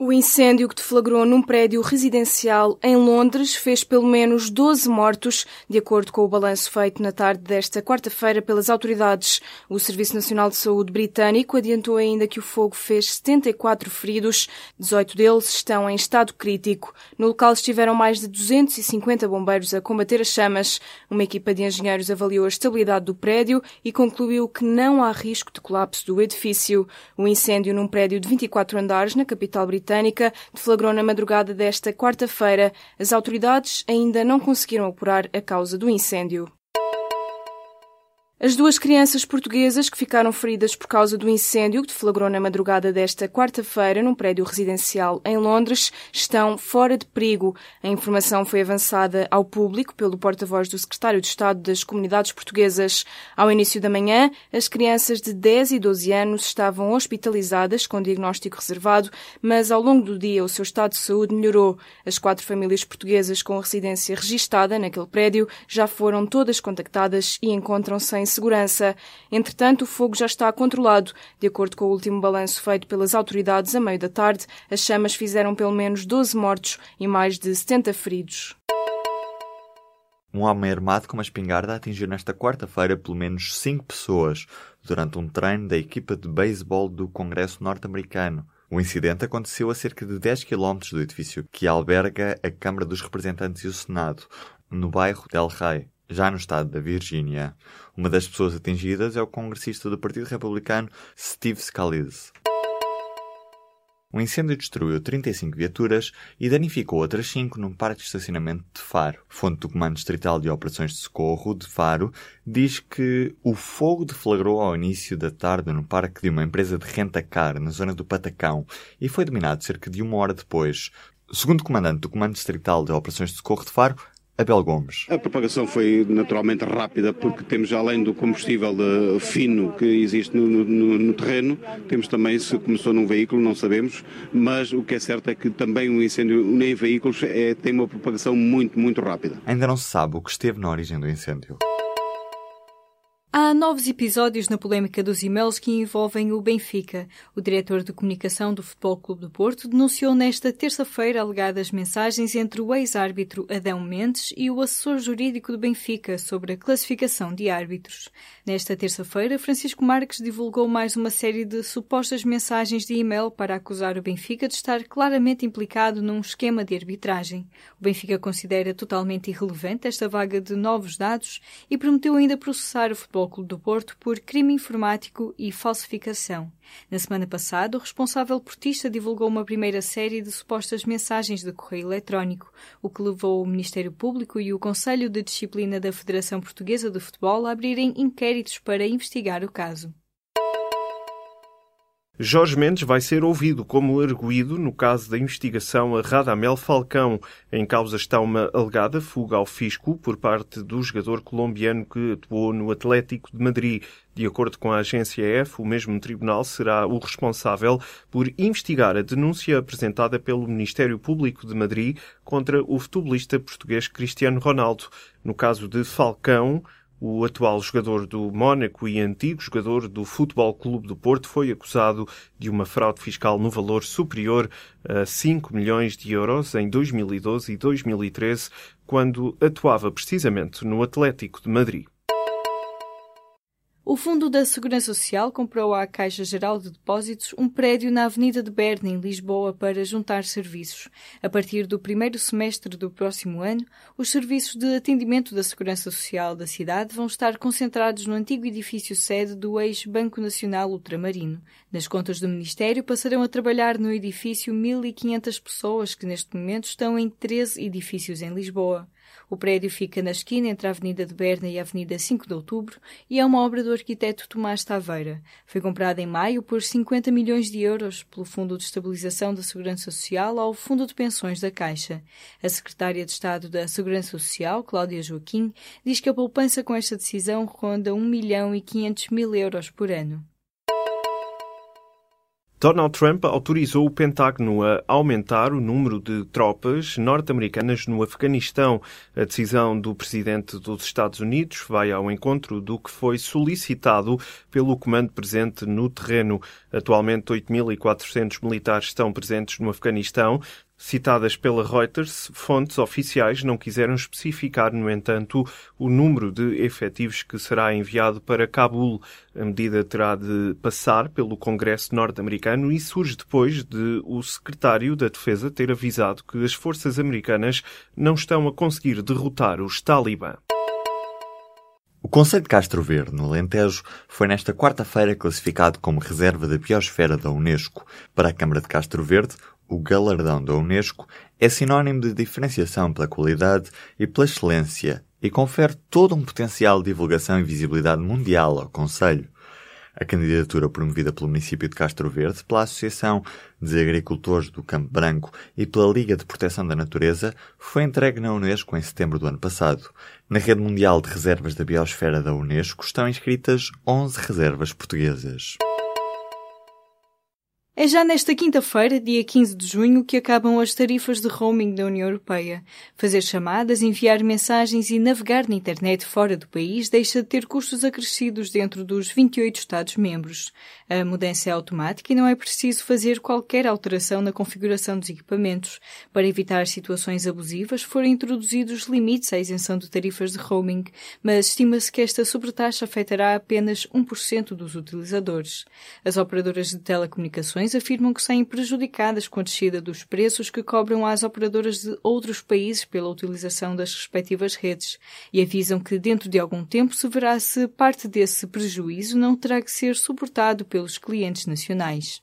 O incêndio que deflagrou num prédio residencial em Londres fez pelo menos 12 mortos, de acordo com o balanço feito na tarde desta quarta-feira pelas autoridades. O Serviço Nacional de Saúde britânico adiantou ainda que o fogo fez 74 feridos, 18 deles estão em estado crítico. No local estiveram mais de 250 bombeiros a combater as chamas. Uma equipa de engenheiros avaliou a estabilidade do prédio e concluiu que não há risco de colapso do edifício. O incêndio num prédio de 24 andares na capital britânica britânica deflagrou na madrugada desta quarta-feira. As autoridades ainda não conseguiram apurar a causa do incêndio. As duas crianças portuguesas que ficaram feridas por causa do incêndio que deflagrou na madrugada desta quarta-feira num prédio residencial em Londres estão fora de perigo. A informação foi avançada ao público pelo porta-voz do Secretário de Estado das Comunidades Portuguesas. Ao início da manhã, as crianças de 10 e 12 anos estavam hospitalizadas com diagnóstico reservado, mas ao longo do dia o seu estado de saúde melhorou. As quatro famílias portuguesas com residência registada naquele prédio já foram todas contactadas e encontram-se em segurança. Entretanto, o fogo já está controlado. De acordo com o último balanço feito pelas autoridades a meio da tarde, as chamas fizeram pelo menos 12 mortos e mais de 70 feridos. Um homem armado com uma espingarda atingiu nesta quarta-feira pelo menos cinco pessoas durante um treino da equipa de beisebol do Congresso norte-americano. O incidente aconteceu a cerca de 10 km do edifício que alberga a Câmara dos Representantes e o Senado, no bairro Del Rey já no estado da Virgínia. Uma das pessoas atingidas é o congressista do Partido Republicano Steve Scalise. O incêndio destruiu 35 viaturas e danificou outras 5 num parque de estacionamento de Faro. Fonte do Comando Distrital de Operações de Socorro de Faro diz que o fogo deflagrou ao início da tarde no parque de uma empresa de renta-car na zona do Patacão e foi dominado cerca de uma hora depois. Segundo o comandante do Comando Distrital de Operações de Socorro de Faro, Abel Gomes. A propagação foi naturalmente rápida porque temos além do combustível de, fino que existe no, no, no, terreno, temos também se começou num veículo, não sabemos, mas o que é certo é que também um incêndio em veículos é, tem uma propagação muito, muito rápida. Ainda não se sabe o que esteve na origem do incêndio. Há novos episódios na polémica dos e-mails que envolvem o Benfica. O diretor de comunicação do Futebol Clube do Porto denunciou nesta terça-feira alegadas mensagens entre o ex-árbitro Adão Mendes e o assessor jurídico do Benfica sobre a classificação de árbitros. Nesta terça-feira, Francisco Marques divulgou mais uma série de supostas mensagens de e-mail para acusar o Benfica de estar claramente implicado num esquema de arbitragem. O Benfica considera totalmente irrelevante esta vaga de novos dados e prometeu ainda processar o Futebol Do Porto por crime informático e falsificação. Na semana passada, o responsável portista divulgou uma primeira série de supostas mensagens de correio eletrónico, o que levou o Ministério Público e o Conselho de Disciplina da Federação Portuguesa de Futebol a abrirem inquéritos para investigar o caso. Jorge Mendes vai ser ouvido como arguído no caso da investigação a Radamel Falcão. Em causa está uma alegada fuga ao fisco por parte do jogador colombiano que atuou no Atlético de Madrid. De acordo com a agência EF, o mesmo tribunal será o responsável por investigar a denúncia apresentada pelo Ministério Público de Madrid contra o futebolista português Cristiano Ronaldo. No caso de Falcão, o atual jogador do Mónaco e antigo jogador do Futebol Clube do Porto foi acusado de uma fraude fiscal no valor superior a 5 milhões de euros em 2012 e 2013, quando atuava precisamente no Atlético de Madrid. O Fundo da Segurança Social comprou à Caixa Geral de Depósitos um prédio na Avenida de Berna, em Lisboa, para juntar serviços. A partir do primeiro semestre do próximo ano, os serviços de atendimento da Segurança Social da cidade vão estar concentrados no antigo edifício sede do ex-Banco Nacional Ultramarino. Nas contas do Ministério passarão a trabalhar no edifício 1.500 pessoas que neste momento estão em 13 edifícios em Lisboa. O prédio fica na esquina entre a Avenida de Berna e a Avenida 5 de Outubro e é uma obra do arquiteto Tomás Taveira. Foi comprado em maio por 50 milhões de euros pelo Fundo de Estabilização da Segurança Social ao Fundo de Pensões da Caixa. A secretária de Estado da Segurança Social, Cláudia Joaquim, diz que a poupança com esta decisão ronda 1 milhão e 500 mil euros por ano. Donald Trump autorizou o Pentágono a aumentar o número de tropas norte-americanas no Afeganistão. A decisão do presidente dos Estados Unidos vai ao encontro do que foi solicitado pelo comando presente no terreno. Atualmente, 8.400 militares estão presentes no Afeganistão, Citadas pela Reuters, fontes oficiais não quiseram especificar, no entanto, o número de efetivos que será enviado para Cabul. A medida terá de passar pelo Congresso norte-americano e surge depois de o secretário da Defesa ter avisado que as forças americanas não estão a conseguir derrotar os Talibã. O Conselho de Castro Verde, no Alentejo, foi nesta quarta-feira classificado como reserva da biosfera da Unesco. Para a Câmara de Castro Verde, o galardão da Unesco é sinónimo de diferenciação pela qualidade e pela excelência e confere todo um potencial de divulgação e visibilidade mundial ao Conselho. A candidatura promovida pelo município de Castro Verde, pela Associação de Agricultores do Campo Branco e pela Liga de Proteção da Natureza foi entregue na Unesco em setembro do ano passado. Na rede mundial de reservas da biosfera da Unesco estão inscritas 11 reservas portuguesas. É já nesta quinta-feira, dia 15 de junho, que acabam as tarifas de roaming da União Europeia. Fazer chamadas, enviar mensagens e navegar na internet fora do país deixa de ter custos acrescidos dentro dos 28 Estados-membros. A mudança é automática e não é preciso fazer qualquer alteração na configuração dos equipamentos. Para evitar situações abusivas, foram introduzidos limites à isenção de tarifas de roaming, mas estima-se que esta sobretaxa afetará apenas 1% dos utilizadores. As operadoras de telecomunicações afirmam que saem prejudicadas com a descida dos preços que cobram às operadoras de outros países pela utilização das respectivas redes e avisam que dentro de algum tempo se verá se parte desse prejuízo não terá que ser suportado pelos clientes nacionais.